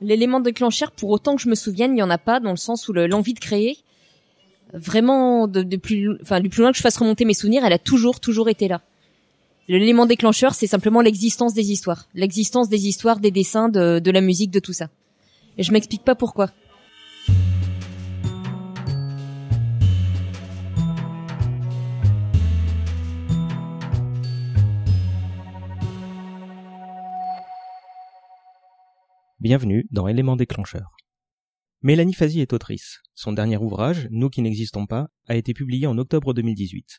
L'élément déclencheur, pour autant que je me souvienne, il y en a pas dans le sens où l'envie de créer, vraiment enfin du plus loin que je fasse remonter mes souvenirs, elle a toujours, toujours été là. L'élément déclencheur, c'est simplement l'existence des histoires, l'existence des histoires, des dessins, de, de la musique, de tout ça. Et je m'explique pas pourquoi. Bienvenue dans Éléments déclencheurs. Mélanie Fazi est autrice. Son dernier ouvrage, Nous qui n'existons pas, a été publié en octobre 2018.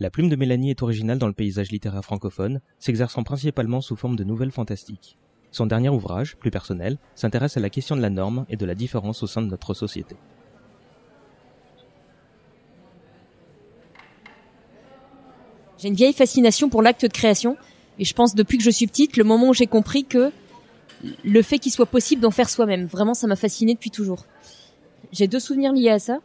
La plume de Mélanie est originale dans le paysage littéraire francophone, s'exerçant principalement sous forme de nouvelles fantastiques. Son dernier ouvrage, plus personnel, s'intéresse à la question de la norme et de la différence au sein de notre société. J'ai une vieille fascination pour l'acte de création, et je pense depuis que je suis petite, le moment où j'ai compris que le fait qu'il soit possible d'en faire soi-même. Vraiment, ça m'a fasciné depuis toujours. J'ai deux souvenirs liés à ça.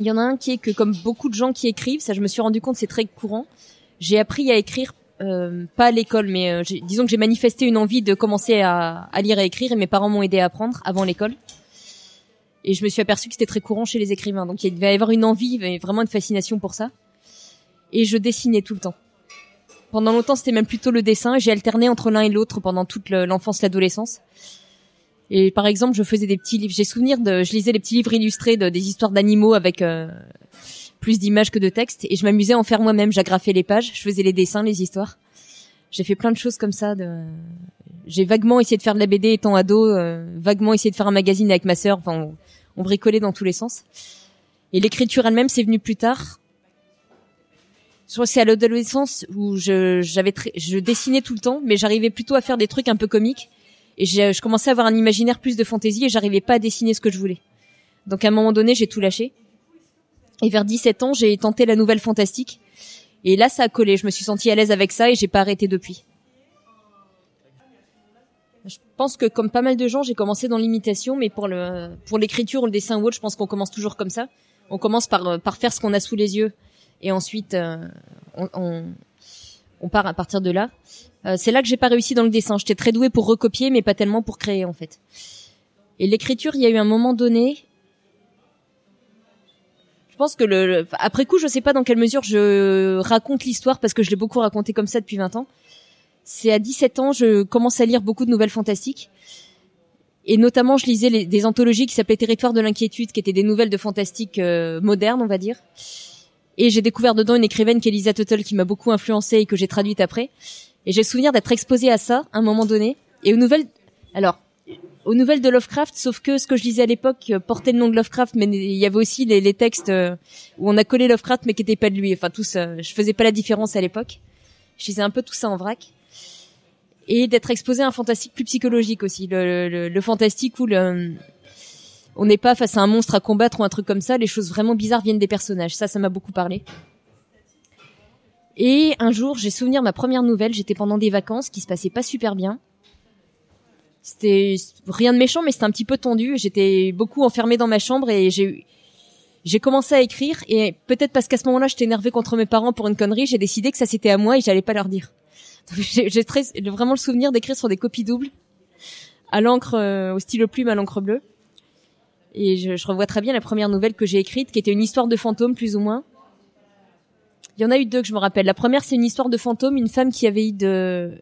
Il y en a un qui est que, comme beaucoup de gens qui écrivent, ça je me suis rendu compte, c'est très courant. J'ai appris à écrire, euh, pas à l'école, mais euh, disons que j'ai manifesté une envie de commencer à, lire et écrire, et mes parents m'ont aidé à apprendre avant l'école. Et je me suis aperçu que c'était très courant chez les écrivains. Donc il devait y avoir une envie, vraiment une fascination pour ça. Et je dessinais tout le temps. Pendant longtemps, c'était même plutôt le dessin. J'ai alterné entre l'un et l'autre pendant toute l'enfance, l'adolescence. Et par exemple, je faisais des petits livres. J'ai souvenir de, je lisais les petits livres illustrés de, des histoires d'animaux avec euh, plus d'images que de textes, et je m'amusais à en faire moi-même. J'agrafais les pages, je faisais les dessins, les histoires. J'ai fait plein de choses comme ça. De... J'ai vaguement essayé de faire de la BD étant ado, euh, vaguement essayé de faire un magazine avec ma sœur. Enfin, on, on bricolait dans tous les sens. Et l'écriture elle-même, c'est venu plus tard je crois que c'est à l'adolescence où je j'avais je dessinais tout le temps, mais j'arrivais plutôt à faire des trucs un peu comiques et je commençais à avoir un imaginaire plus de fantaisie et j'arrivais pas à dessiner ce que je voulais. Donc à un moment donné, j'ai tout lâché. Et vers 17 ans, j'ai tenté la nouvelle fantastique. Et là, ça a collé. Je me suis sentie à l'aise avec ça et j'ai pas arrêté depuis. Je pense que comme pas mal de gens, j'ai commencé dans l'imitation, mais pour le pour l'écriture ou le dessin ou autre, je pense qu'on commence toujours comme ça. On commence par par faire ce qu'on a sous les yeux et ensuite euh, on, on, on, part à partir de là. Euh, c'est là que j'ai pas réussi dans le dessin. J'étais très douée pour recopier, mais pas tellement pour créer en fait. Et l'écriture, il y a eu un moment donné. Je pense que le, après coup, je sais pas dans quelle mesure je raconte l'histoire parce que je l'ai beaucoup raconté comme ça depuis 20 ans. C'est à 17 ans, je commence à lire beaucoup de nouvelles fantastiques. Et notamment, je lisais des anthologies qui s'appelaient Territoire de l'inquiétude, qui étaient des nouvelles de fantastique euh, modernes, on va dire. Et j'ai découvert dedans une écrivaine qui est Lisa Tuttle qui m'a beaucoup influencée et que j'ai traduite après. Et j'ai le souvenir d'être exposée à ça à un moment donné. Et aux nouvelles, alors, aux nouvelles de Lovecraft, sauf que ce que je lisais à l'époque euh, portait le nom de Lovecraft, mais il y avait aussi les, textes euh, où on a collé Lovecraft mais qui n'étaient pas de lui. Enfin, tout ça, je faisais pas la différence à l'époque. Je lisais un peu tout ça en vrac. Et d'être exposé à un fantastique plus psychologique aussi. Le, le, le fantastique où le, on n'est pas face à un monstre à combattre ou un truc comme ça. Les choses vraiment bizarres viennent des personnages. Ça, ça m'a beaucoup parlé. Et un jour, j'ai souvenir ma première nouvelle. J'étais pendant des vacances qui se passaient pas super bien. C'était rien de méchant, mais c'était un petit peu tendu. J'étais beaucoup enfermée dans ma chambre et j'ai j'ai commencé à écrire et peut-être parce qu'à ce moment-là, j'étais énervée contre mes parents pour une connerie, j'ai décidé que ça c'était à moi et j'allais pas leur dire. J'ai vraiment le souvenir d'écrire sur des copies doubles à l'encre euh, au stylo plume à l'encre bleue. Et je, je, revois très bien la première nouvelle que j'ai écrite, qui était une histoire de fantôme, plus ou moins. Il y en a eu deux que je me rappelle. La première, c'est une histoire de fantôme, une femme qui avait eu de,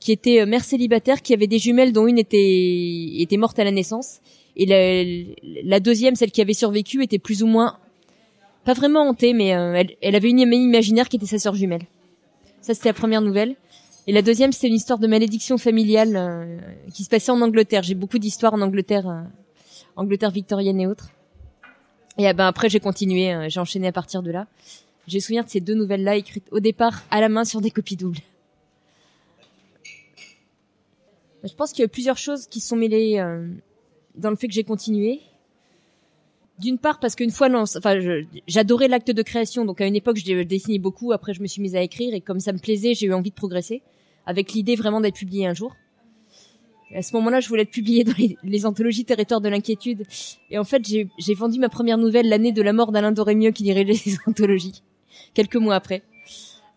qui était euh, mère célibataire, qui avait des jumelles dont une était était morte à la naissance, et la, la deuxième, celle qui avait survécu, était plus ou moins pas vraiment hantée, mais euh, elle, avait une imaginaire qui était sa sœur jumelle. Ça, c'était la première nouvelle. Et la deuxième, c'était une histoire de malédiction familiale euh, qui se passait en Angleterre. J'ai beaucoup d'histoires en Angleterre Angleterre victorienne et autres. Et ben après j'ai continué, euh, j'ai enchaîné à partir de là. J'ai souvenir de ces deux nouvelles-là écrites au départ à la main sur des copies doubles. Je pense qu'il y a plusieurs choses qui sont mêlées euh, dans le fait que j'ai continué. D'une part parce qu'une fois, j'adorais l'acte de création, donc à une époque je dessinais beaucoup. Après, je me suis mise à écrire et comme ça me plaisait, j'ai eu envie de progresser, avec l'idée vraiment d'être publié un jour à ce moment-là, je voulais être publiée dans les, anthologies Territoire de l'inquiétude. Et en fait, j'ai vendu ma première nouvelle l'année de la mort d'Alain Dorémieux qui dirigeait les anthologies, quelques mois après.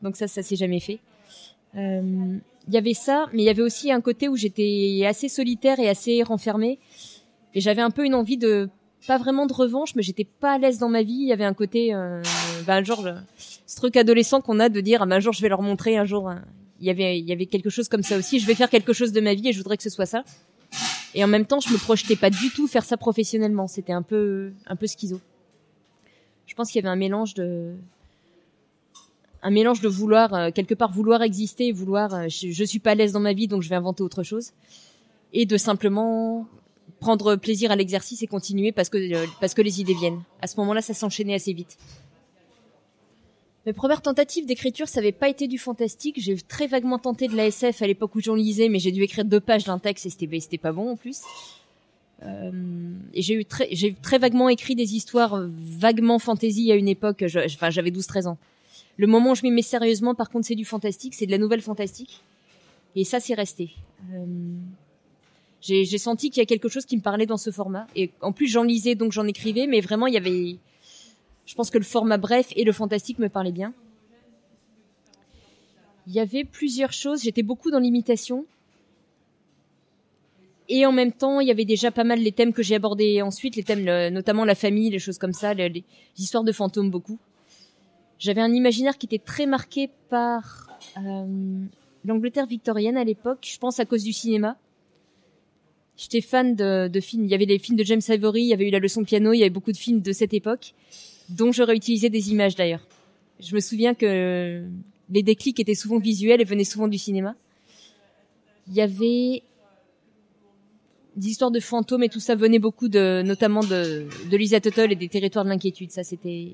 Donc ça, ça s'est jamais fait. Euh, il y avait ça, mais il y avait aussi un côté où j'étais assez solitaire et assez renfermée. Et j'avais un peu une envie de, pas vraiment de revanche, mais j'étais pas à l'aise dans ma vie. Il y avait un côté, euh, bah, genre, ce truc adolescent qu'on a de dire, ah, un jour je vais leur montrer, un jour, hein. Il y avait, quelque chose comme ça aussi. Je vais faire quelque chose de ma vie et je voudrais que ce soit ça. Et en même temps, je me projetais pas du tout faire ça professionnellement. C'était un peu, un peu schizo. Je pense qu'il y avait un mélange de, un mélange de vouloir euh, quelque part vouloir exister, vouloir euh, je, suis pas à l'aise dans ma vie donc je vais inventer autre chose et de simplement prendre plaisir à l'exercice et continuer parce que euh, parce que les idées viennent. À ce moment-là, ça s'enchaînait assez vite. Mes premières tentatives d'écriture, ça n'avait pas été du fantastique. J'ai très vaguement tenté de la SF à l'époque où j'en lisais, mais j'ai dû écrire deux pages d'un texte et c'était pas bon en plus. Euh, et j'ai eu très j'ai très vaguement écrit des histoires vaguement fantasy à une époque. Enfin, j'avais 12-13 ans. Le moment où je m'y mets sérieusement, par contre, c'est du fantastique, c'est de la nouvelle fantastique. Et ça, c'est resté. Euh, j'ai senti qu'il y a quelque chose qui me parlait dans ce format. Et en plus, j'en lisais, donc j'en écrivais, mais vraiment, il y avait... Je pense que le format bref et le fantastique me parlaient bien. Il y avait plusieurs choses. J'étais beaucoup dans l'imitation. Et en même temps, il y avait déjà pas mal les thèmes que j'ai abordés ensuite, les thèmes, notamment la famille, les choses comme ça, les histoires de fantômes beaucoup. J'avais un imaginaire qui était très marqué par euh, l'Angleterre victorienne à l'époque, je pense à cause du cinéma. J'étais fan de, de, films. Il y avait les films de James Ivory, il y avait eu la leçon de piano, il y avait beaucoup de films de cette époque, dont j'aurais utilisé des images d'ailleurs. Je me souviens que les déclics étaient souvent visuels et venaient souvent du cinéma. Il y avait des histoires de fantômes et tout ça venait beaucoup de, notamment de, de Lisa Tuttle et des territoires de l'inquiétude. Ça, c'était,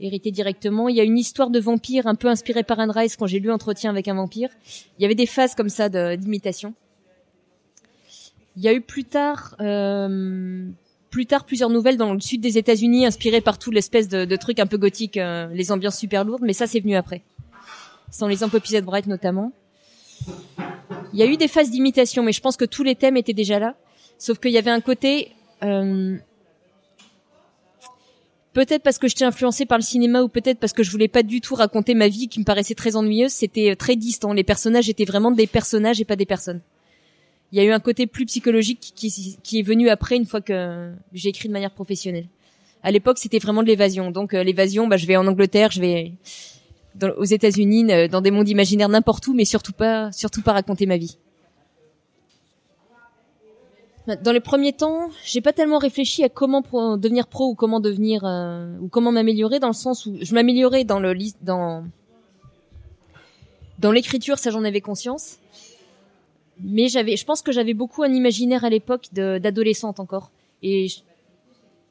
hérité directement. Il y a une histoire de vampire un peu inspirée par Anne Rice quand j'ai lu Entretien avec un vampire. Il y avait des phases comme ça d'imitation. Il y a eu plus tard, euh, plus tard plusieurs nouvelles dans le sud des États-Unis inspirées par tout l'espèce de, de trucs un peu gothiques, euh, les ambiances super lourdes, mais ça c'est venu après. Sans les Poppy Bright notamment. Il y a eu des phases d'imitation, mais je pense que tous les thèmes étaient déjà là. Sauf qu'il y avait un côté euh, peut-être parce que j'étais influencée par le cinéma ou peut-être parce que je voulais pas du tout raconter ma vie qui me paraissait très ennuyeuse, c'était euh, très distant. Les personnages étaient vraiment des personnages et pas des personnes. Il y a eu un côté plus psychologique qui, est venu après une fois que j'ai écrit de manière professionnelle. À l'époque, c'était vraiment de l'évasion. Donc euh, l'évasion, bah, je vais en Angleterre, je vais aux États-Unis, euh, dans des mondes imaginaires n'importe où, mais surtout pas, surtout pas raconter ma vie. Dans les premiers temps, j'ai pas tellement réfléchi à comment devenir pro ou comment devenir euh, ou comment m'améliorer dans le sens où je m'améliorais dans le dans dans l'écriture, ça j'en avais conscience. Mais j'avais, je pense que j'avais beaucoup un imaginaire à l'époque d'adolescente encore. Et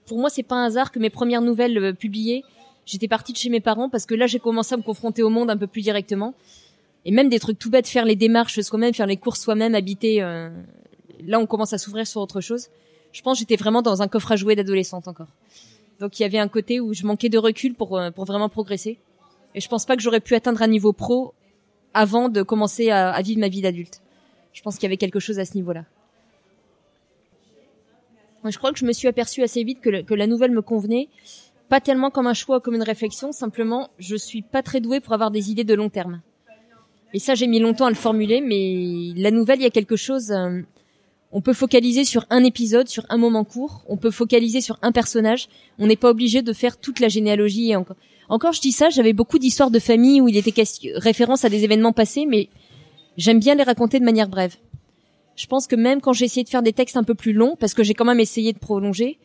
pour moi, c'est pas un hasard que mes premières nouvelles euh, publiées, j'étais partie de chez mes parents parce que là, j'ai commencé à me confronter au monde un peu plus directement. Et même des trucs tout bêtes, faire les démarches soi-même, faire les courses soi-même, habiter euh, là, on commence à s'ouvrir sur autre chose. Je pense que j'étais vraiment dans un coffre à jouer d'adolescente encore. Donc il y avait un côté où je manquais de recul pour euh, pour vraiment progresser. Et je pense pas que j'aurais pu atteindre un niveau pro avant de commencer à vivre ma vie d'adulte. Je pense qu'il y avait quelque chose à ce niveau-là. Je crois que je me suis aperçue assez vite que, la nouvelle me convenait, pas tellement comme un choix, comme une réflexion, simplement je suis pas très douée pour avoir des idées de long terme. Et ça j'ai mis longtemps à le formuler, mais la nouvelle il y a quelque chose. Euh, on peut focaliser sur un épisode, sur un moment court. On peut focaliser sur un personnage. On n'est pas obligé de faire toute la généalogie. Encore, encore, je dis ça. J'avais beaucoup d'histoires de famille où il était référence à des événements passés, mais j'aime bien les raconter de manière brève. Je pense que même quand j'ai essayé de faire des textes un peu plus longs, parce que j'ai quand même essayé de prolonger,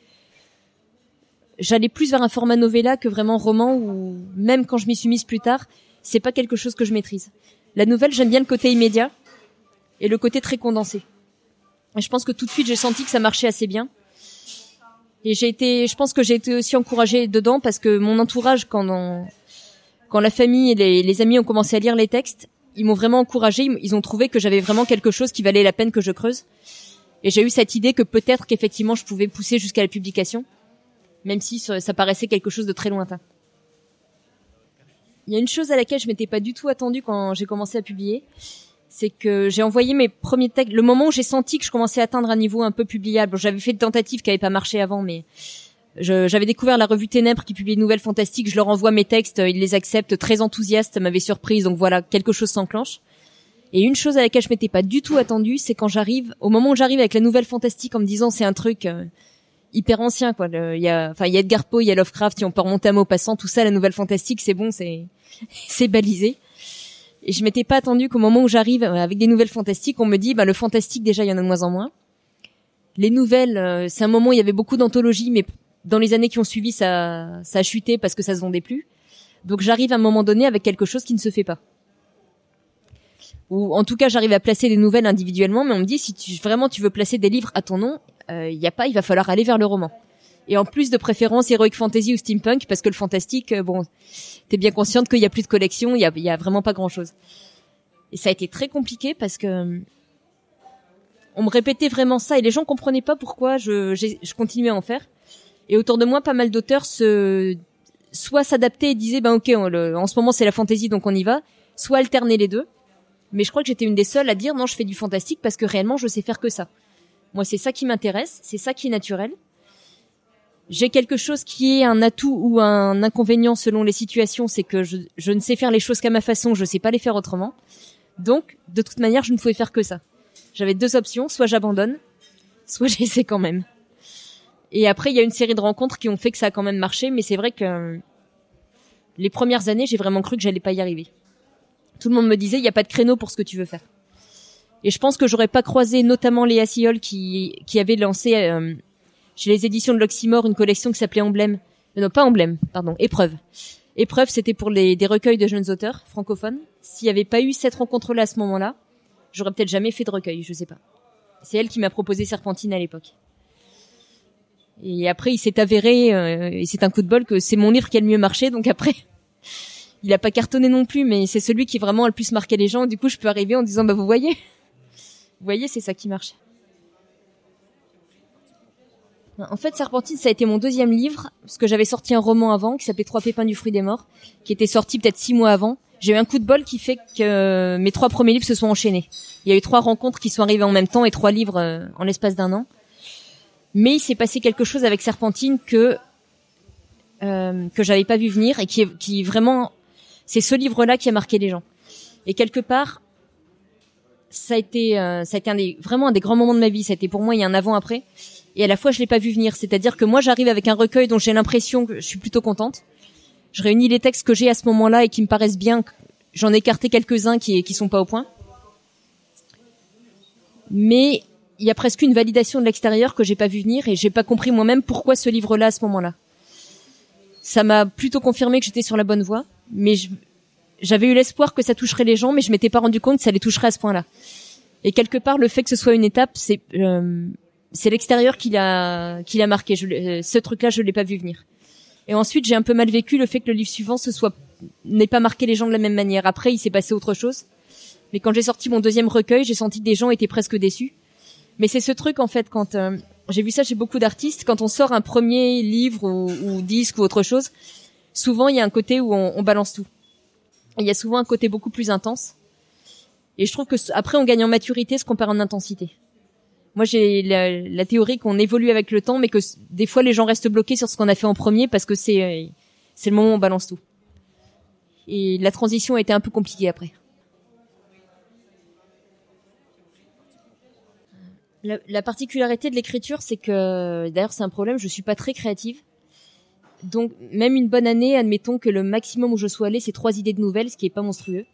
j'allais plus vers un format novella que vraiment roman ou même quand je m'y suis mise plus tard, c'est pas quelque chose que je maîtrise. La nouvelle, j'aime bien le côté immédiat et le côté très condensé. Et je pense que tout de suite j'ai senti que ça marchait assez bien. Et j'ai été, je pense que j'ai été aussi encouragée dedans parce que mon entourage, quand quand la famille et les, amis ont commencé à lire les textes, ils m'ont vraiment encouragée. Ils ont trouvé que j'avais vraiment quelque chose qui valait la peine que je creuse. Et j'ai eu cette idée que peut-être qu'effectivement je pouvais pousser jusqu'à la publication, même si ça paraissait quelque chose de très lointain. Il y a une chose à laquelle je m'étais pas du tout attendue quand j'ai commencé à publier, c'est que j'ai envoyé mes premiers textes. Le moment où j'ai senti que je commençais à atteindre un niveau un peu publiable, j'avais fait des tentatives qui n'avaient pas marché avant, mais j'avais découvert la revue Ténèbres qui publie une nouvelle fantastique. Je leur envoie mes textes, ils les acceptent, très enthousiastes, m'avait surprise. Donc voilà, quelque chose s'enclenche. Et une chose à laquelle je m'étais pas du tout attendue, c'est quand j'arrive, au moment où j'arrive avec la nouvelle fantastique en me disant c'est un truc euh, hyper ancien quoi. Il y a, enfin il y a Edgar Poe, il y a Lovecraft, si on peut remonter à Maupassant, tout ça, la nouvelle fantastique, c'est bon, c'est c'est balisé. Et je m'étais pas attendu qu'au moment où j'arrive euh, avec des nouvelles fantastiques, on me dit bah le fantastique déjà il y en a de moins en moins. Les nouvelles, euh, c'est un moment où il y avait beaucoup d'anthologies, mais dans les années qui ont suivi, ça ça a chuté parce que ça se vendait plus. Donc j'arrive à un moment donné avec quelque chose qui ne se fait pas. Ou en tout cas, j'arrive à placer des nouvelles individuellement, mais on me dit si tu, vraiment tu veux placer des livres à ton nom, il euh, y a pas, il va falloir aller vers le roman. Et en plus de préférence heroic fantasy ou steampunk, parce que le fantastique, euh, bon, t'es bien consciente qu'il y a plus de collection, il y a, y a vraiment pas grand chose. Et ça a été très compliqué parce que on me répétait vraiment ça et les gens comprenaient pas pourquoi je, je continuais à en faire. Et autour de moi, pas mal d'auteurs se soit s'adapter et disaient ben ok en ce moment c'est la fantaisie donc on y va soit alterner les deux. Mais je crois que j'étais une des seules à dire non je fais du fantastique parce que réellement je sais faire que ça. Moi c'est ça qui m'intéresse c'est ça qui est naturel. J'ai quelque chose qui est un atout ou un inconvénient selon les situations c'est que je, ne sais faire les choses qu'à ma façon je sais pas les faire autrement. Donc de toute manière je ne pouvais faire que ça. J'avais deux options soit j'abandonne soit j'essaie quand même et après, il y a une série de rencontres qui ont fait que ça a quand même marché, mais c'est vrai que les premières années, j'ai vraiment cru que j'allais pas y arriver. Tout le monde me disait, il n'y a pas de créneau pour ce que tu veux faire. Et je pense que j'aurais pas croisé notamment Léa Siol qui, qui avait lancé euh, chez les éditions de l'Oxymore une collection qui s'appelait Emblème. Euh, non, pas Emblème, pardon, Épreuve. Épreuve, c'était pour les, des recueils de jeunes auteurs francophones. S'il n'y avait pas eu cette rencontre-là à ce moment-là, j'aurais peut-être jamais fait de recueil, je sais pas. C'est elle qui m'a proposé Serpentine à l'époque. Et après, il s'est avéré, euh, et c'est un coup de bol, que c'est mon livre qui a le mieux marché. Donc après, il a pas cartonné non plus, mais c'est celui qui vraiment a le plus marqué les gens. Du coup, je peux arriver en disant, bah vous voyez, vous voyez, c'est ça qui marche. En fait, Serpentine, ça a été mon deuxième livre, parce que j'avais sorti un roman avant qui s'appelait Trois pépins du fruit des morts, qui était sorti peut-être six mois avant. J'ai eu un coup de bol qui fait que mes trois premiers livres se sont enchaînés. Il y a eu trois rencontres qui sont arrivées en même temps et trois livres euh, en l'espace d'un an mais il s'est passé quelque chose avec Serpentine que euh, que j'avais pas vu venir et qui est, qui vraiment c'est ce livre-là qui a marqué les gens. Et quelque part, ça a été euh, ça a été un des vraiment un des grands moments de ma vie. Ça a été pour moi il y a un avant après et à la fois je l'ai pas vu venir. C'est-à-dire que moi j'arrive avec un recueil dont j'ai l'impression que je suis plutôt contente. Je réunis les textes que j'ai à ce moment-là et qui me paraissent bien. J'en ai écarté quelques-uns qui qui sont pas au point. Mais il y a presque une validation de l'extérieur que j'ai pas vu venir et j'ai pas compris moi-même pourquoi ce livre-là à ce moment-là. Ça m'a plutôt confirmé que j'étais sur la bonne voie, mais j'avais eu l'espoir que ça toucherait les gens, mais je m'étais pas rendu compte que ça les toucherait à ce point-là. Et quelque part, le fait que ce soit une étape, c'est euh, l'extérieur qui l'a qui l'a marqué. Je, euh, ce truc-là, je l'ai pas vu venir. Et ensuite, j'ai un peu mal vécu le fait que le livre suivant ce soit n'ait pas marqué les gens de la même manière. Après, il s'est passé autre chose. Mais quand j'ai sorti mon deuxième recueil, j'ai senti que des gens étaient presque déçus mais c'est ce truc en fait quand euh, j'ai vu ça chez beaucoup d'artistes, quand on sort un premier livre ou, disque ou autre chose, souvent il y a un côté où on, on balance tout. Il y a souvent un côté beaucoup plus intense. Et je trouve que après on gagne en maturité ce qu'on perd en intensité. Moi j'ai la, la, théorie qu'on évolue avec le temps, mais que des fois les gens restent bloqués sur ce qu'on a fait en premier parce que c'est euh, c'est le moment où on balance tout. Et la transition a été un peu compliquée après. La, particularité de l'écriture, c'est que, d'ailleurs, c'est un problème, je suis pas très créative. Donc, même une bonne année, admettons que le maximum où je sois allée, c'est trois idées de nouvelles, ce qui est pas monstrueux.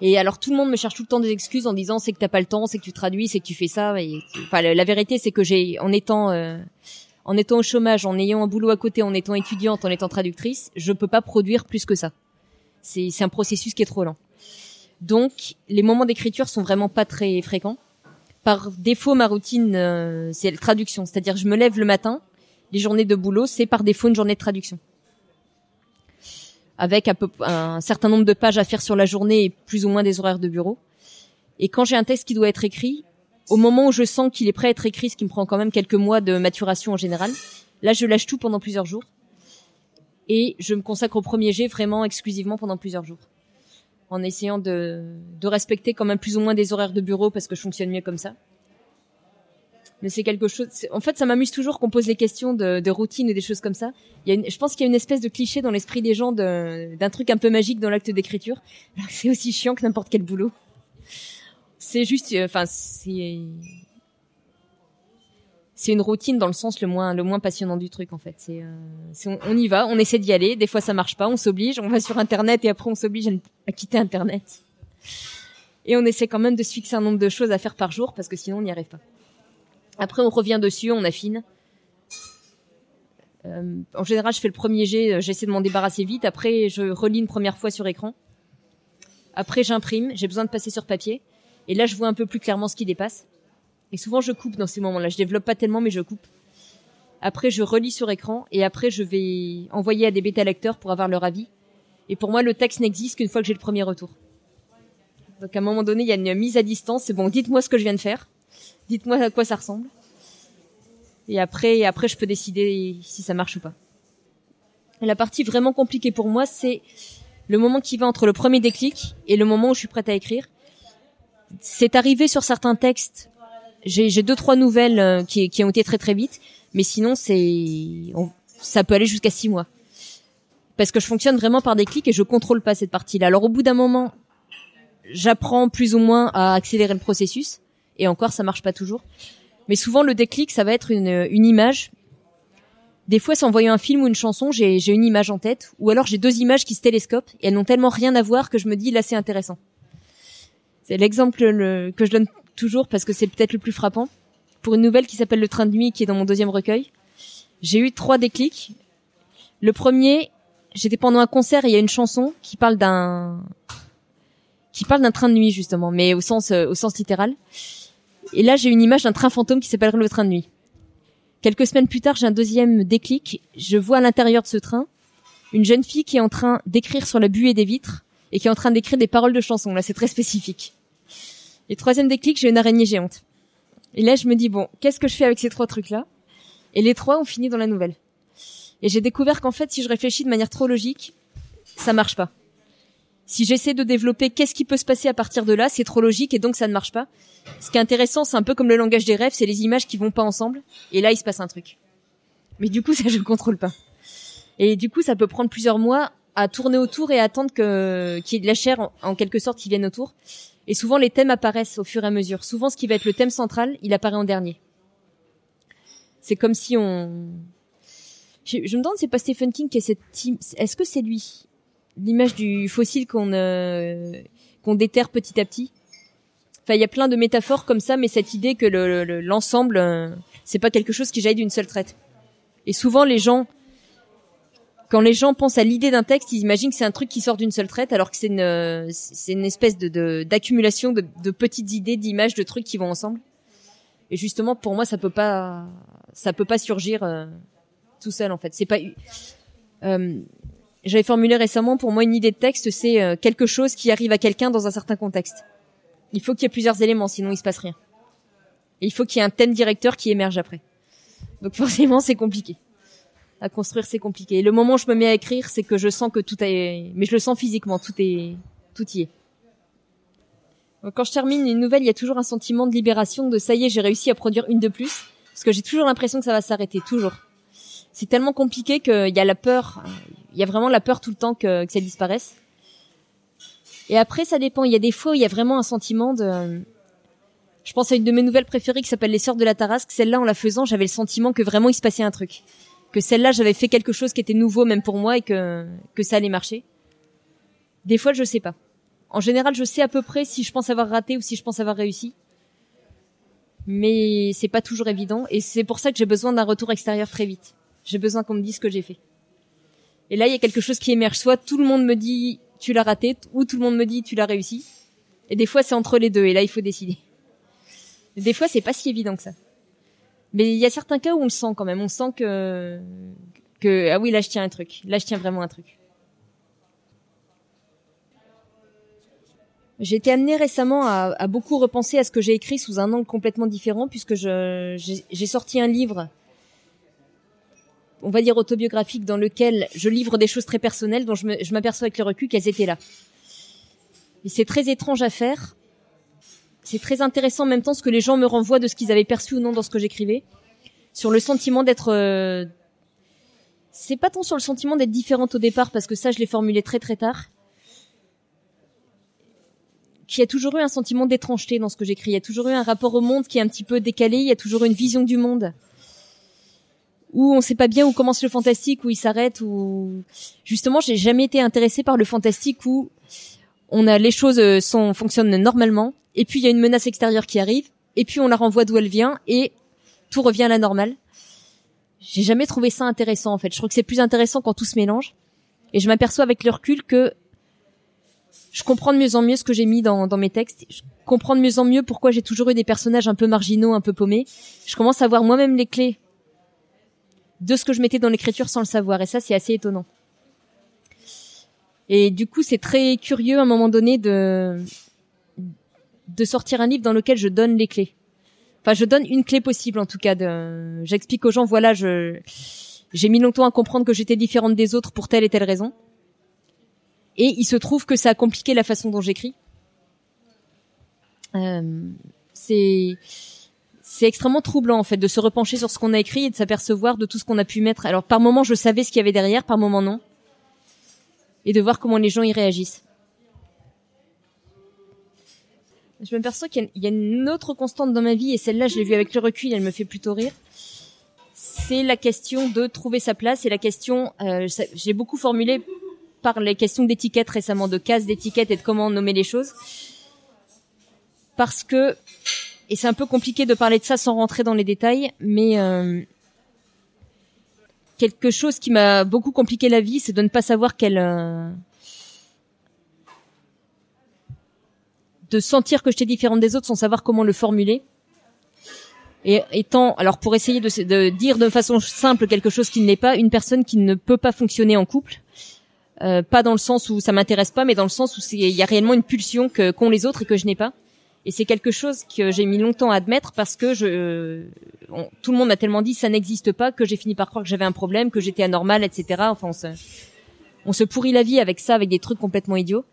Et alors, tout le monde me cherche tout le temps des excuses en disant c'est que t'as pas le temps, c'est que tu traduis, c'est que tu fais ça. Enfin, la, vérité, c'est que j'ai, en étant, euh, en étant au chômage, en ayant un boulot à côté, en étant étudiante, en étant traductrice, je peux pas produire plus que ça. C'est, c'est un processus qui est trop lent. Donc, les moments d'écriture sont vraiment pas très fréquents par défaut, ma routine, euh, c'est la traduction. C'est-à-dire, je me lève le matin, les journées de boulot, c'est par défaut une journée de traduction. Avec un, un certain nombre de pages à faire sur la journée et plus ou moins des horaires de bureau. Et quand j'ai un texte qui doit être écrit, au moment où je sens qu'il est prêt à être écrit, ce qui me prend quand même quelques mois de maturation en général, là, je lâche tout pendant plusieurs jours. Et je me consacre au premier jet vraiment exclusivement pendant plusieurs jours en essayant de, de respecter quand même plus ou moins des horaires de bureau parce que je fonctionne mieux comme ça. Mais c'est quelque chose. En fait, ça m'amuse toujours qu'on pose les questions de, de routine et des choses comme ça. Il y a je pense qu'il y a une espèce de cliché dans l'esprit des gens d'un truc un peu magique dans l'acte d'écriture. C'est aussi chiant que n'importe quel boulot. c'est juste, euh, enfin, c'est c'est une routine dans le sens le moins le moins passionnant du truc en fait. C'est euh, on, y va, on essaie d'y aller. Des fois ça marche pas, on s'oblige, on va sur internet et après on s'oblige à, quitter internet. Et on essaie quand même de se fixer un nombre de choses à faire par jour parce que sinon on n'y arrive pas. Après on revient dessus, on affine. Euh, en général, je fais le premier jet, euh, j'essaie de m'en débarrasser vite. Après, je relis une première fois sur écran. Après, j'imprime. J'ai besoin de passer sur papier. Et là, je vois un peu plus clairement ce qui dépasse. Et souvent, je coupe dans ces moments-là. Je développe pas tellement, mais je coupe. Après, je relis sur écran. Et après, je vais envoyer à des bêta-lecteurs pour avoir leur avis. Et pour moi, le texte n'existe qu'une fois que j'ai le premier retour. Donc, à un moment donné, il y a une mise à distance. C'est bon, dites-moi ce que je viens de faire. Dites-moi à quoi ça ressemble. Et après, et après, je peux décider si ça marche ou pas. la partie vraiment compliquée pour moi, c'est le moment qui va entre le premier déclic et le moment où je suis prête à écrire. C'est arrivé sur certains textes. J'ai deux trois nouvelles euh, qui, qui, ont été très très vite, mais sinon c'est ça peut aller jusqu'à six mois parce que je fonctionne vraiment par déclic et je contrôle pas cette partie-là. Alors au bout d'un moment, j'apprends plus ou moins à accélérer le processus et encore ça marche pas toujours. Mais souvent, le déclic, ça va être une, une image. Des fois, c'est en voyant un film ou une chanson, j'ai, une image en tête, ou alors j'ai deux images qui se télescopent et elles n'ont tellement rien à voir que je me dis là, c'est intéressant. C'est l'exemple que je donne toujours parce que c'est peut-être le plus frappant. Pour une nouvelle qui s'appelle Le Train de nuit, qui est dans mon deuxième recueil, j'ai eu trois déclics. Le premier, j'étais pendant un concert et il y a une chanson qui parle d'un qui parle d'un train de nuit justement, mais au sens euh, au sens littéral. Et là, j'ai une image d'un train fantôme qui s'appelle le train de nuit. Quelques semaines plus tard, j'ai un deuxième déclic. Je vois à l'intérieur de ce train une jeune fille qui est en train d'écrire sur la buée des vitres et qui est en train d'écrire des paroles de chansons. Là, c'est très spécifique. Et troisième déclic, j'ai une araignée géante. Et là, je me dis, bon, qu'est-ce que je fais avec ces trois trucs-là? Et les trois ont fini dans la nouvelle. Et j'ai découvert qu'en fait, si je réfléchis de manière trop logique, ça marche pas. Si j'essaie de développer qu'est-ce qui peut se passer à partir de là, c'est trop logique et donc ça ne marche pas. Ce qui est intéressant, c'est un peu comme le langage des rêves, c'est les images qui vont pas ensemble et là il se passe un truc. Mais du coup, ça je ne contrôle pas. Et du coup, ça peut prendre plusieurs mois à tourner autour et attendre que qu'il y ait de la chair en, quelque sorte qui vienne autour. Et souvent les thèmes apparaissent au fur et à mesure. Souvent ce qui va être le thème central, il apparaît en dernier. C'est comme si on je, me demande c'est pas Stephen King qui est cette est-ce que c'est lui? L'image du fossile qu'on euh, qu'on déterre petit à petit? Enfin, il y a plein de métaphores comme ça, mais cette idée que l'ensemble, le, euh, c'est pas quelque chose qui jaillit d'une seule traite. Et souvent, les gens, quand les gens pensent à l'idée d'un texte, ils imaginent que c'est un truc qui sort d'une seule traite, alors que c'est une, c'est une espèce de d'accumulation de, de, petites idées, d'images, de trucs qui vont ensemble. Et justement, pour moi, ça peut pas, ça peut pas surgir euh, tout seul en fait. C'est pas. Euh, j'avais formulé récemment, pour moi, une idée de texte, c'est euh, quelque chose qui arrive à quelqu'un dans un certain contexte. Il faut qu'il y ait plusieurs éléments, sinon il se passe rien. Et il faut qu'il y ait un thème directeur qui émerge après. Donc forcément, c'est compliqué. À construire, c'est compliqué. Le moment où je me mets à écrire, c'est que je sens que tout est, mais je le sens physiquement, tout est, tout y est. Quand je termine une nouvelle, il y a toujours un sentiment de libération, de ça y est, j'ai réussi à produire une de plus, parce que j'ai toujours l'impression que ça va s'arrêter, toujours. C'est tellement compliqué qu'il y a la peur, il y a vraiment la peur tout le temps que, que ça disparaisse. Et après, ça dépend. Il y a des fois où il y a vraiment un sentiment de. Je pense à une de mes nouvelles préférées qui s'appelle Les Sœurs de la Tarasque. Celle-là, en la faisant, j'avais le sentiment que vraiment il se passait un truc. Que celle-là, j'avais fait quelque chose qui était nouveau même pour moi et que, que ça allait marcher. Des fois, je sais pas. En général, je sais à peu près si je pense avoir raté ou si je pense avoir réussi. Mais c'est pas toujours évident et c'est pour ça que j'ai besoin d'un retour extérieur très vite. J'ai besoin qu'on me dise ce que j'ai fait. Et là, il y a quelque chose qui émerge. Soit tout le monde me dit tu l'as raté, ou tout le monde me dit tu l'as réussi. Et des fois, c'est entre les deux. Et là, il faut décider. des fois, c'est pas si évident que ça. Mais il y a certains cas où on le sent quand même. On sent que que ah oui, là, je tiens un truc. Là, je tiens vraiment un truc. J'ai été amenée récemment à, beaucoup repenser à ce que j'ai écrit sous un angle complètement différent, puisque j'ai sorti un livre on va dire autobiographique dans lequel je livre des choses très personnelles dont je m'aperçois avec le recul qu'elles étaient là. Et c'est très étrange à faire. C'est très intéressant en même temps ce que les gens me renvoient de ce qu'ils avaient perçu ou non dans ce que j'écrivais. Sur le sentiment d'être... Euh, c'est pas tant sur le sentiment d'être différente au départ parce que ça je l'ai formulé très très tard. qu'il y a toujours eu un sentiment d'étrangeté dans ce que j'écris. Il y a toujours eu un rapport au monde qui est un petit peu décalé. Il y a toujours une vision du monde où on sait pas bien où commence le fantastique, où il s'arrête, où justement j'ai jamais été intéressée par le fantastique où on a les choses euh, sont fonctionnent normalement et puis il y a une menace extérieure qui arrive et puis on la renvoie d'où elle vient et tout revient à la normale. J'ai jamais trouvé ça intéressant en fait. Je trouve que c'est plus intéressant quand tout se mélange et je m'aperçois avec le recul que je comprends de mieux en mieux ce que j'ai mis dans, dans mes textes. Je comprends de mieux en mieux pourquoi j'ai toujours eu des personnages un peu marginaux, un peu paumés. Je commence à voir moi-même les clés de ce que je mettais dans l'écriture sans le savoir. Et ça, c'est assez étonnant. Et du coup, c'est très curieux à un moment donné de de sortir un livre dans lequel je donne les clés. Enfin, je donne une clé possible en tout cas. De... J'explique aux gens, voilà, je j'ai mis longtemps à comprendre que j'étais différente des autres pour telle et telle raison. Et il se trouve que ça a compliqué la façon dont j'écris. Euh, c'est extrêmement troublant en fait de se repencher sur ce qu'on a écrit et de s'apercevoir de tout ce qu'on a pu mettre. Alors par moment je savais ce qu'il y avait derrière, par moment non, et de voir comment les gens y réagissent. Je m'aperçois qu'il y a une autre constante dans ma vie et celle-là je l'ai vue avec le recul, elle me fait plutôt rire. C'est la question de trouver sa place et la question, euh, j'ai beaucoup formulé par les questions d'étiquette récemment, de cases d'étiquette et de comment nommer les choses. Parce que, et c'est un peu compliqué de parler de ça sans rentrer dans les détails, mais euh, quelque chose qui m'a beaucoup compliqué la vie, c'est de ne pas savoir quelle... Euh, de sentir que j'étais différente des autres sans savoir comment le formuler. Et étant, alors pour essayer de, de dire de façon simple quelque chose qui ne l'est pas, une personne qui ne peut pas fonctionner en couple, euh, pas dans le sens où ça m'intéresse pas, mais dans le sens où il y a réellement une pulsion que qu'ont les autres et que je n'ai pas. Et c'est quelque chose que j'ai mis longtemps à admettre parce que je, tout le monde m'a tellement dit ça n'existe pas que j'ai fini par croire que j'avais un problème, que j'étais anormal, etc. Enfin, on se, on se pourrit la vie avec ça, avec des trucs complètement idiots.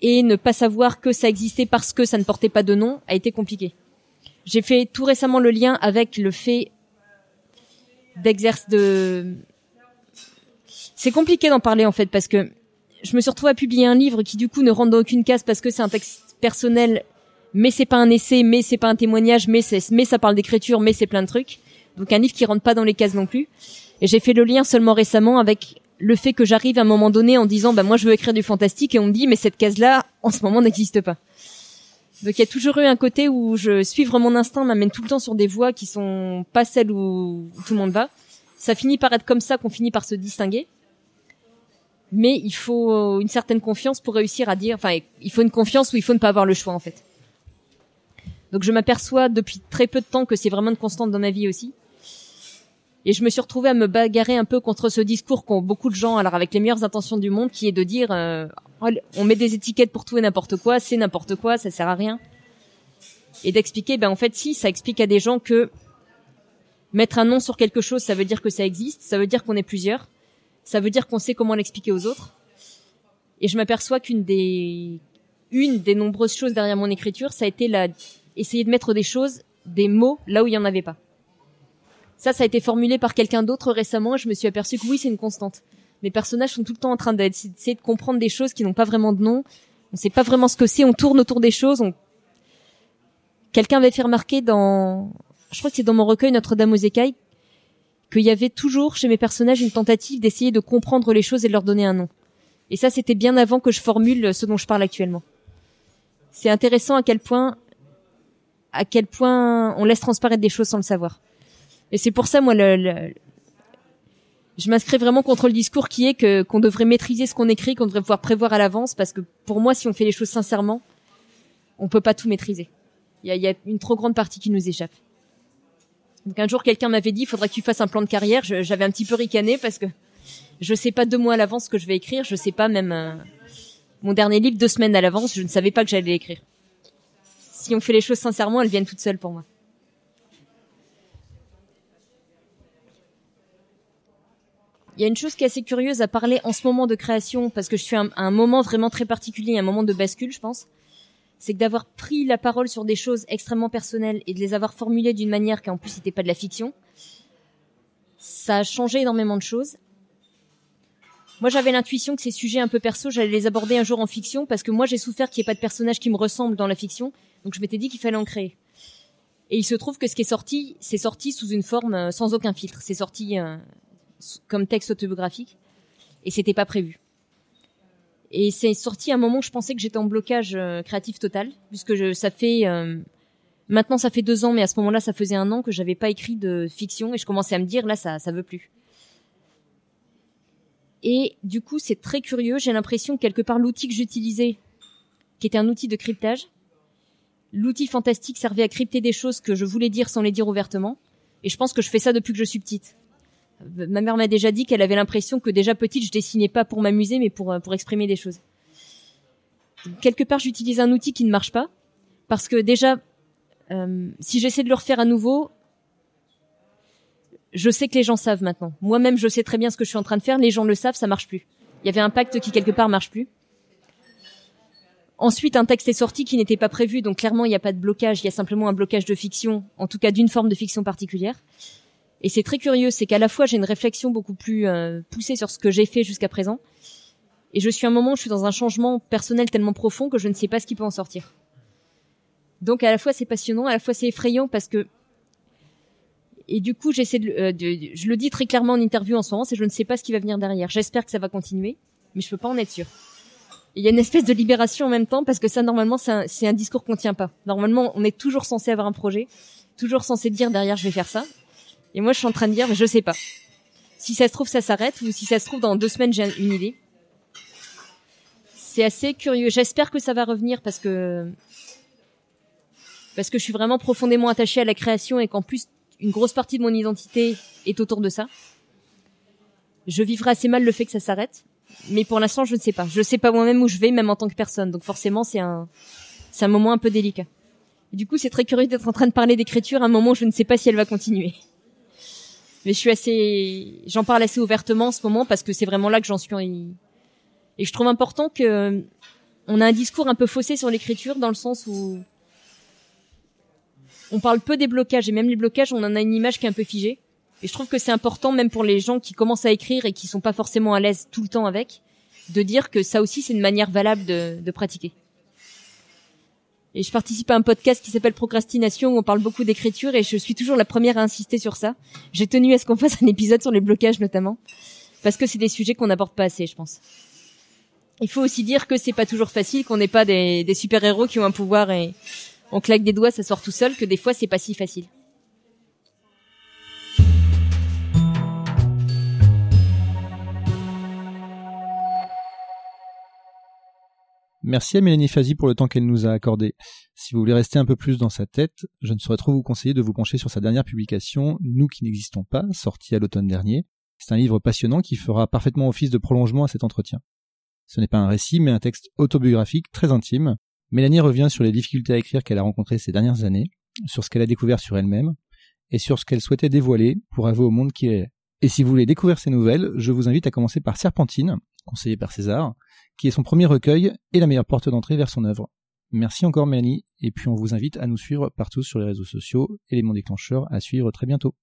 Et ne pas savoir que ça existait parce que ça ne portait pas de nom a été compliqué. J'ai fait tout récemment le lien avec le fait d'exercer de c'est compliqué d'en parler en fait parce que je me suis retrouvée à publier un livre qui du coup ne rentre dans aucune case parce que c'est un texte personnel, mais c'est pas un essai, mais c'est pas un témoignage, mais c'est, mais ça parle d'écriture, mais c'est plein de trucs. Donc un livre qui rentre pas dans les cases non plus. Et j'ai fait le lien seulement récemment avec le fait que j'arrive à un moment donné en disant bah moi je veux écrire du fantastique et on me dit mais cette case là en ce moment n'existe pas. Donc il y a toujours eu un côté où je suivre mon instinct m'amène tout le temps sur des voies qui sont pas celles où tout le monde va. Ça finit par être comme ça qu'on finit par se distinguer mais il faut une certaine confiance pour réussir à dire, enfin, il faut une confiance où il faut ne pas avoir le choix en fait. Donc je m'aperçois depuis très peu de temps que c'est vraiment une constante dans ma vie aussi. Et je me suis retrouvée à me bagarrer un peu contre ce discours qu'ont beaucoup de gens, alors avec les meilleures intentions du monde, qui est de dire euh, oh, on met des étiquettes pour tout et n'importe quoi, c'est n'importe quoi, ça sert à rien. Et d'expliquer, ben en fait si, ça explique à des gens que mettre un nom sur quelque chose, ça veut dire que ça existe, ça veut dire qu'on est plusieurs, ça veut dire qu'on sait comment l'expliquer aux autres. Et je m'aperçois qu'une des une des nombreuses choses derrière mon écriture, ça a été la essayer de mettre des choses, des mots là où il y en avait pas. Ça, ça a été formulé par quelqu'un d'autre récemment et je me suis aperçu que oui, c'est une constante. Mes personnages sont tout le temps en train d'essayer de comprendre des choses qui n'ont pas vraiment de nom. On sait pas vraiment ce que c'est, on tourne autour des choses. Quelqu'un avait fait remarquer dans, je crois que c'est dans mon recueil Notre-Dame aux écailles, qu'il y avait toujours chez mes personnages une tentative d'essayer de comprendre les choses et de leur donner un nom. Et ça, c'était bien avant que je formule ce dont je parle actuellement. C'est intéressant à quel point, à quel point on laisse transparaître des choses sans le savoir. Et c'est pour ça, moi, le, je m'inscris vraiment contre le discours qui est que qu'on devrait maîtriser ce qu'on écrit, qu'on devrait pouvoir prévoir à l'avance, parce que pour moi, si on fait les choses sincèrement, on peut pas tout maîtriser. Il y a, y a une trop grande partie qui nous échappe. Donc un jour, quelqu'un m'avait dit, il faudrait que tu fasses un plan de carrière. J'avais un petit peu ricané parce que je sais pas deux mois à l'avance ce que je vais écrire. Je sais pas même euh, mon dernier livre deux semaines à l'avance. Je ne savais pas que j'allais l'écrire. Si on fait les choses sincèrement, elles viennent toutes seules pour moi. Il y a une chose qui est assez curieuse à parler en ce moment de création, parce que je suis à un moment vraiment très particulier, un moment de bascule, je pense c'est que d'avoir pris la parole sur des choses extrêmement personnelles et de les avoir formulées d'une manière qui en plus n'était pas de la fiction, ça a changé énormément de choses. Moi, j'avais l'intuition que ces sujets un peu perso, j'allais les aborder un jour en fiction parce que moi, j'ai souffert qu'il n'y ait pas de personnage qui me ressemble dans la fiction. Donc, je m'étais dit qu'il fallait en créer. Et il se trouve que ce qui est sorti, c'est sorti sous une forme euh, sans aucun filtre. C'est sorti euh, comme texte autobiographique et c'était pas prévu. Et c'est sorti à un moment où je pensais que j'étais en blocage euh, créatif total, puisque je, ça fait maintenant ça fait deux ans, mais à ce moment-là, ça faisait un an que j'avais pas écrit de fiction et je commençais à me dire là, ça, ça veut plus. Et du coup, c'est très curieux. J'ai l'impression que quelque part l'outil que j'utilisais, qui était un outil de cryptage, l'outil fantastique servait à crypter des choses que je voulais dire sans les dire ouvertement. Et je pense que je fais ça depuis que je suis petite. Ma mère m'a déjà dit qu'elle avait l'impression que déjà petite, je dessinais pas pour m'amuser, mais pour, pour exprimer des choses. Quelque part, j'utilise un outil qui ne marche pas. Parce que déjà, euh, si j'essaie de le refaire à nouveau, je sais que les gens savent maintenant. Moi-même, je sais très bien ce que je suis en train de faire. Les gens le savent, ça marche plus. Il y avait un pacte qui quelque part marche plus. Ensuite, un texte est sorti qui n'était pas prévu, donc clairement, il n'y a pas de blocage. Il y a simplement un blocage de fiction, en tout cas d'une forme de fiction particulière. Et c'est très curieux, c'est qu'à la fois j'ai une réflexion beaucoup plus euh, poussée sur ce que j'ai fait jusqu'à présent, et je suis à un moment où je suis dans un changement personnel tellement profond que je ne sais pas ce qui peut en sortir. Donc à la fois c'est passionnant, à la fois c'est effrayant parce que et du coup, j'essaie de, euh, je le dis très clairement en interview en ce moment, c'est je ne sais pas ce qui va venir derrière. J'espère que ça va continuer, mais je peux pas en être sûr. Il y a une espèce de libération en même temps parce que ça, normalement, c'est un, un, discours qu'on tient pas. Normalement, on est toujours censé avoir un projet, toujours censé dire derrière, je vais faire ça. Et moi, je suis en train de dire, je sais pas. Si ça se trouve, ça s'arrête, ou si ça se trouve, dans deux semaines, j'ai une idée. C'est assez curieux. J'espère que ça va revenir parce que parce que je suis vraiment profondément attachée à la création et qu'en plus une grosse partie de mon identité est autour de ça. Je vivrai assez mal le fait que ça s'arrête, mais pour l'instant, je ne sais pas. Je ne sais pas moi-même où je vais, même en tant que personne. Donc forcément, c'est un, c'est un moment un peu délicat. du coup, c'est très curieux d'être en train de parler d'écriture à un moment où je ne sais pas si elle va continuer. Mais je suis assez, j'en parle assez ouvertement en ce moment parce que c'est vraiment là que j'en suis. Et je trouve important que on a un discours un peu faussé sur l'écriture dans le sens où on parle peu des blocages et même les blocages, on en a une image qui est un peu figée. Et je trouve que c'est important, même pour les gens qui commencent à écrire et qui sont pas forcément à l'aise tout le temps avec, de dire que ça aussi c'est une manière valable de, de, pratiquer. Et je participe à un podcast qui s'appelle Procrastination où on parle beaucoup d'écriture et je suis toujours la première à insister sur ça. J'ai tenu à ce qu'on fasse un épisode sur les blocages notamment parce que c'est des sujets qu'on n'aborde pas assez, je pense. Il faut aussi dire que c'est pas toujours facile, qu'on n'est pas des, des super héros qui ont un pouvoir et on claque des doigts, ça sort tout seul, que des fois c'est pas si facile. Merci à Mélanie Fazi pour le temps qu'elle nous a accordé. Si vous voulez rester un peu plus dans sa tête, je ne saurais trop vous conseiller de vous pencher sur sa dernière publication, Nous qui n'existons pas, sortie à l'automne dernier. C'est un livre passionnant qui fera parfaitement office de prolongement à cet entretien. Ce n'est pas un récit, mais un texte autobiographique très intime, Mélanie revient sur les difficultés à écrire qu'elle a rencontrées ces dernières années, sur ce qu'elle a découvert sur elle-même, et sur ce qu'elle souhaitait dévoiler pour avouer au monde qui est. Et si vous voulez découvrir ces nouvelles, je vous invite à commencer par Serpentine, conseillé par César, qui est son premier recueil et la meilleure porte d'entrée vers son œuvre. Merci encore Mélanie, et puis on vous invite à nous suivre partout sur les réseaux sociaux, éléments déclencheurs à suivre très bientôt.